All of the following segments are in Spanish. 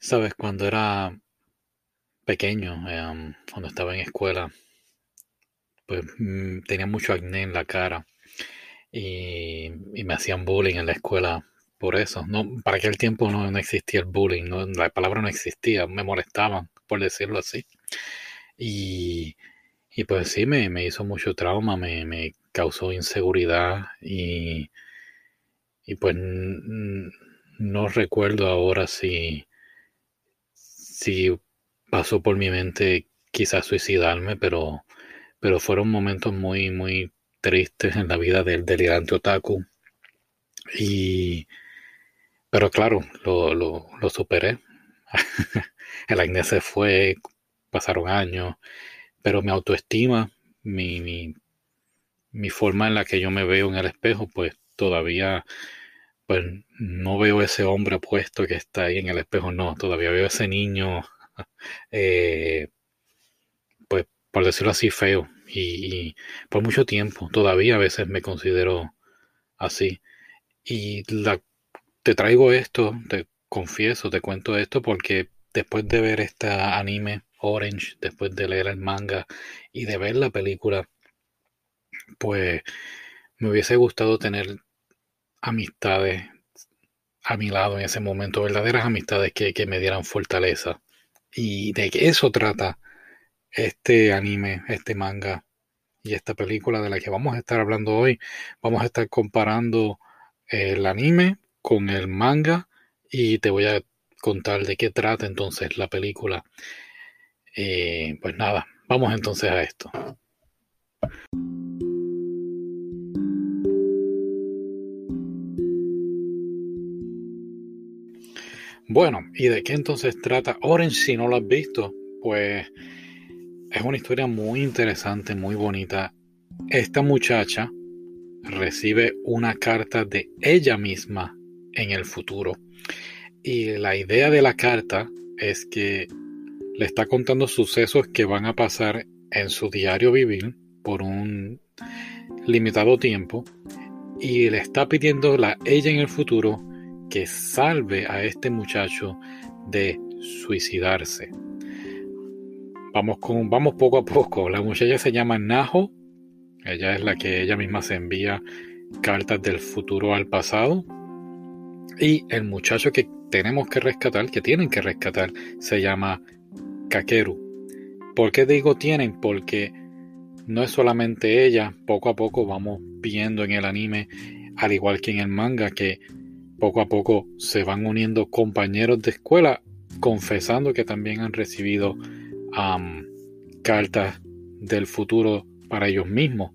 Sabes, cuando era pequeño, em, cuando estaba en escuela, pues mm, tenía mucho acné en la cara y, y me hacían bullying en la escuela por eso. No, para aquel tiempo no, existía el bullying, la palabra no existía, me molestaban, por decirlo así. Y, y pues sí, me, hizo mucho trauma, me, me causó inseguridad y, y pues no recuerdo ahora si, si pasó por mi mente quizás suicidarme, pero, pero fueron momentos muy, muy tristes en la vida del delirante otaku. Y, pero claro, lo, lo, lo superé. El acné se fue, pasaron años, pero mi autoestima, mi, mi, mi forma en la que yo me veo en el espejo, pues todavía pues no veo ese hombre apuesto que está ahí en el espejo, no, todavía veo ese niño, eh, pues por decirlo así, feo. Y, por mucho tiempo, todavía a veces me considero así. Y te traigo esto, te confieso, te cuento esto porque después de ver este anime Orange, después de leer el manga y de ver la película, pues me hubiese gustado tener amistades a mi lado en ese momento, verdaderas amistades que, me dieran fortaleza. Y de que eso trata este anime, este manga y esta película de la que vamos a estar hablando hoy. Vamos a estar comparando el anime con el manga y te voy a contar de qué trata entonces la película. Eh, pues nada, vamos entonces a esto. Bueno, ¿y de qué entonces trata Orange si no lo has visto? Pues es una historia muy interesante, muy bonita. Esta muchacha recibe una carta de ella misma en el futuro. Y la idea de la carta es que le está contando sucesos que van a pasar en su diario vivir por un limitado tiempo y le está pidiendo la ella en el futuro que salve a este muchacho de suicidarse. Vamos, con, vamos poco a poco. La muchacha se llama Najo. Ella es la que ella misma se envía cartas del futuro al pasado. Y el muchacho que tenemos que rescatar, que tienen que rescatar, se llama Kakeru. ¿Por qué digo tienen? Porque no es solamente ella, poco a poco vamos viendo en el anime, al igual que en el manga, que poco a poco se van uniendo compañeros de escuela confesando que también han recibido cartas del futuro para ellos mismos.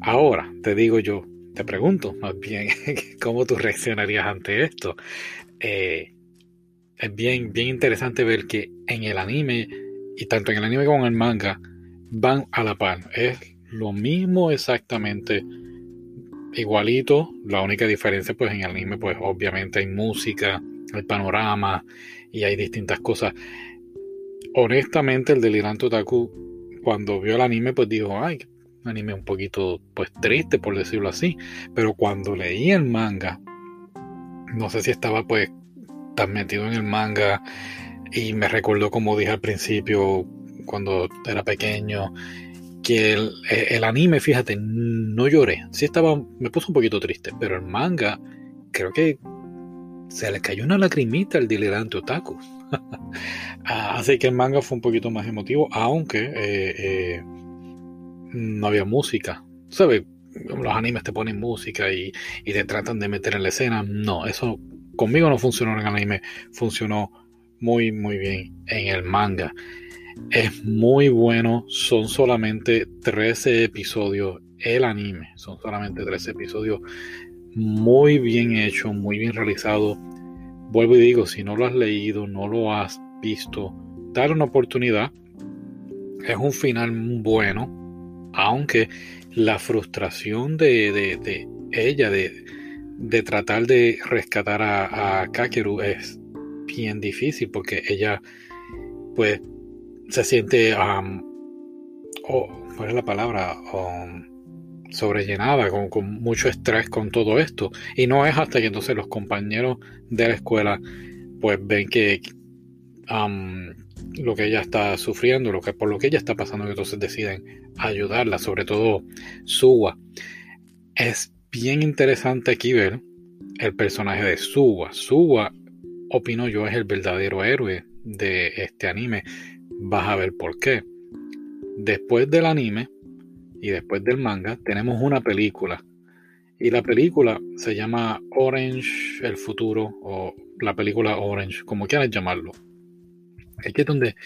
Ahora, te digo yo, te pregunto más bien, ¿cómo tú reaccionarías ante esto? Eh, es bien, bien interesante ver que en el anime, y tanto en el anime como en el manga, van a la par. Es lo mismo exactamente igualito, la única diferencia pues en el anime pues obviamente hay música, hay panorama y hay distintas cosas. Honestamente el delirante otaku cuando vio el anime pues dijo, ay, un anime un poquito pues triste por decirlo así, pero cuando leí el manga, no sé si estaba pues tan metido en el manga y me recordó como dije al principio cuando era pequeño que eh, el, anime, fíjate, no lloré. Sí estaba, me puso un poquito triste, pero el manga, creo que se le cayó una lacrimita al delirante otaku. Ah, así que el manga fue un poquito más emotivo, aunque eh, eh, no había música. ¿Sabes? Los animes te ponen música y, y, te tratan de meter en la escena. No, eso conmigo no funcionó en el anime, funcionó muy, muy bien en el manga. Es muy bueno, son solamente 13 episodios. El anime, son solamente 13 episodios. Muy bien hecho, muy bien realizado. Vuelvo y digo, si no lo has leído, no lo has visto, dale una oportunidad. Es un final bueno, aunque la frustración de, ella, de, tratar de rescatar a, a Kakeru es bien difícil porque ella pues se siente, um, ¿cuál es la palabra? Um, sobrellenada, con, mucho estrés con todo esto. Y no es hasta que entonces los compañeros de la escuela pues ven que lo que ella está sufriendo, lo que, por lo que ella está pasando, entonces deciden ayudarla, sobre todo Suwa. Es bien interesante aquí ver el personaje de Suwa. Suwa, opino yo, es el verdadero héroe de este anime. Vas a ver por qué. Después del anime y después del manga, tenemos una película. Y la película se llama Orange, el futuro, o la película Orange, como quieras llamarlo. Aquí es donde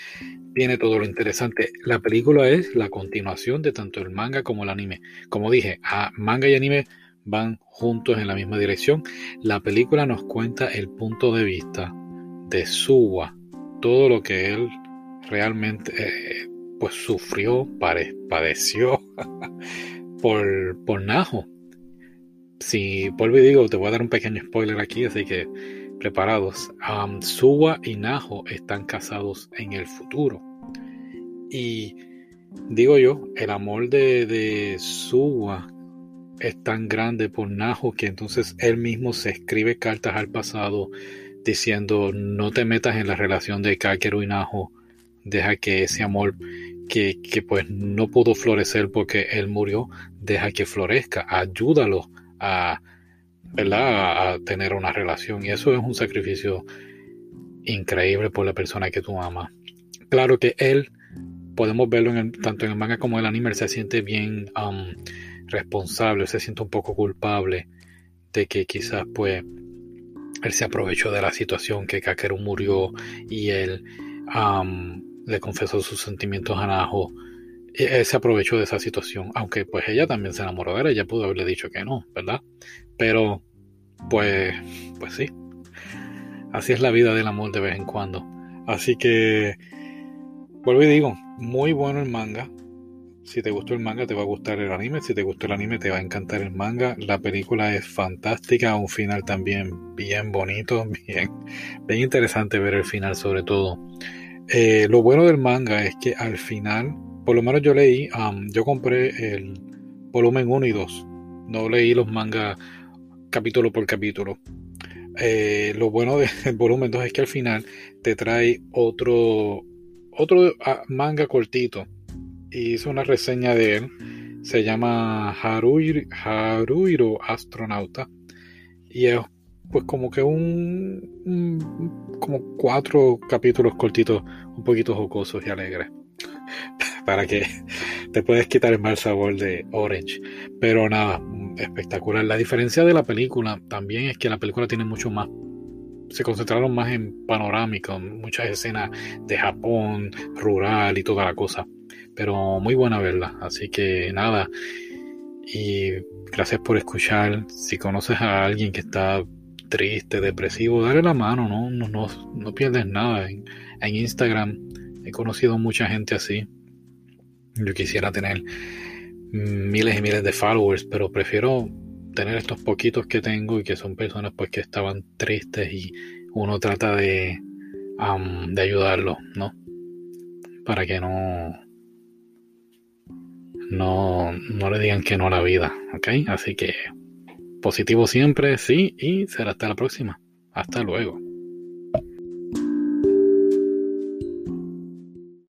viene todo lo interesante. La película es la continuación de tanto el manga como el anime. Como dije, a manga y anime van juntos en la misma dirección. La película nos cuenta el punto de vista de Suwa, todo lo que él realmente eh, pues sufrió, padeció por, por Najo. Si vuelvo y digo, te voy a dar un pequeño spoiler aquí, así que preparados. Suwa y Najo están casados en el futuro. Y digo yo, el amor de, de Suwa es tan grande por Najo que entonces él mismo se escribe cartas al pasado diciendo no te metas en la relación de Kakeru y Najo, deja que ese amor que, que pues no pudo florecer porque él murió, deja que florezca, ayúdalo a, ¿verdad? a tener una relación y eso es un sacrificio increíble por la persona que tú amas. Claro que él, podemos verlo en tanto en el manga como en el anime, él se siente bien um, responsable, se siente un poco culpable de que quizás pues él se aprovechó de la situación que Kakeru murió y él le confesó sus sentimientos a Najo. Él se aprovechó de esa situación, aunque pues ella también se enamoró de él, ella pudo haberle dicho que no, ¿verdad? Pero pues, pues sí, así es la vida del amor de vez en cuando. Así que, vuelvo y digo, muy bueno el manga, si te gustó el manga, te va a gustar el anime. Si te gustó el anime, te va a encantar el manga. La película es fantástica, un final también bien bonito, bien, bien interesante ver el final sobre todo. Eh, lo bueno del manga es que al final, por lo menos yo leí, yo compré el volumen 1 y 2. No leí los mangas capítulo por capítulo. Eh, lo bueno del volumen 2 es que al final te trae otro, otro ah, manga cortito hizo una reseña de él. Se llama Haruiro, Astronauta. Y es pues como que un, como cuatro capítulos cortitos, un poquito jocosos y alegres. Para que te puedes quitar el mal sabor de Orange. Pero nada, espectacular. La diferencia de la película también es que la película tiene mucho más se concentraron más en panorámica, muchas escenas de Japón, rural y toda la cosa pero muy buena verla. Así que nada, y gracias por escuchar. Si conoces a alguien que está triste, depresivo, dale la mano, no, no, no, no pierdes nada. En, en Instagram he conocido mucha gente así. Yo quisiera tener miles y miles de followers, pero prefiero tener estos poquitos que tengo y que son personas pues que estaban tristes y uno trata de, de ayudarlos, ¿no? Para que no, no, no le digan que no a la vida, ¿ok? Así que positivo siempre, sí, y será hasta la próxima. Hasta luego.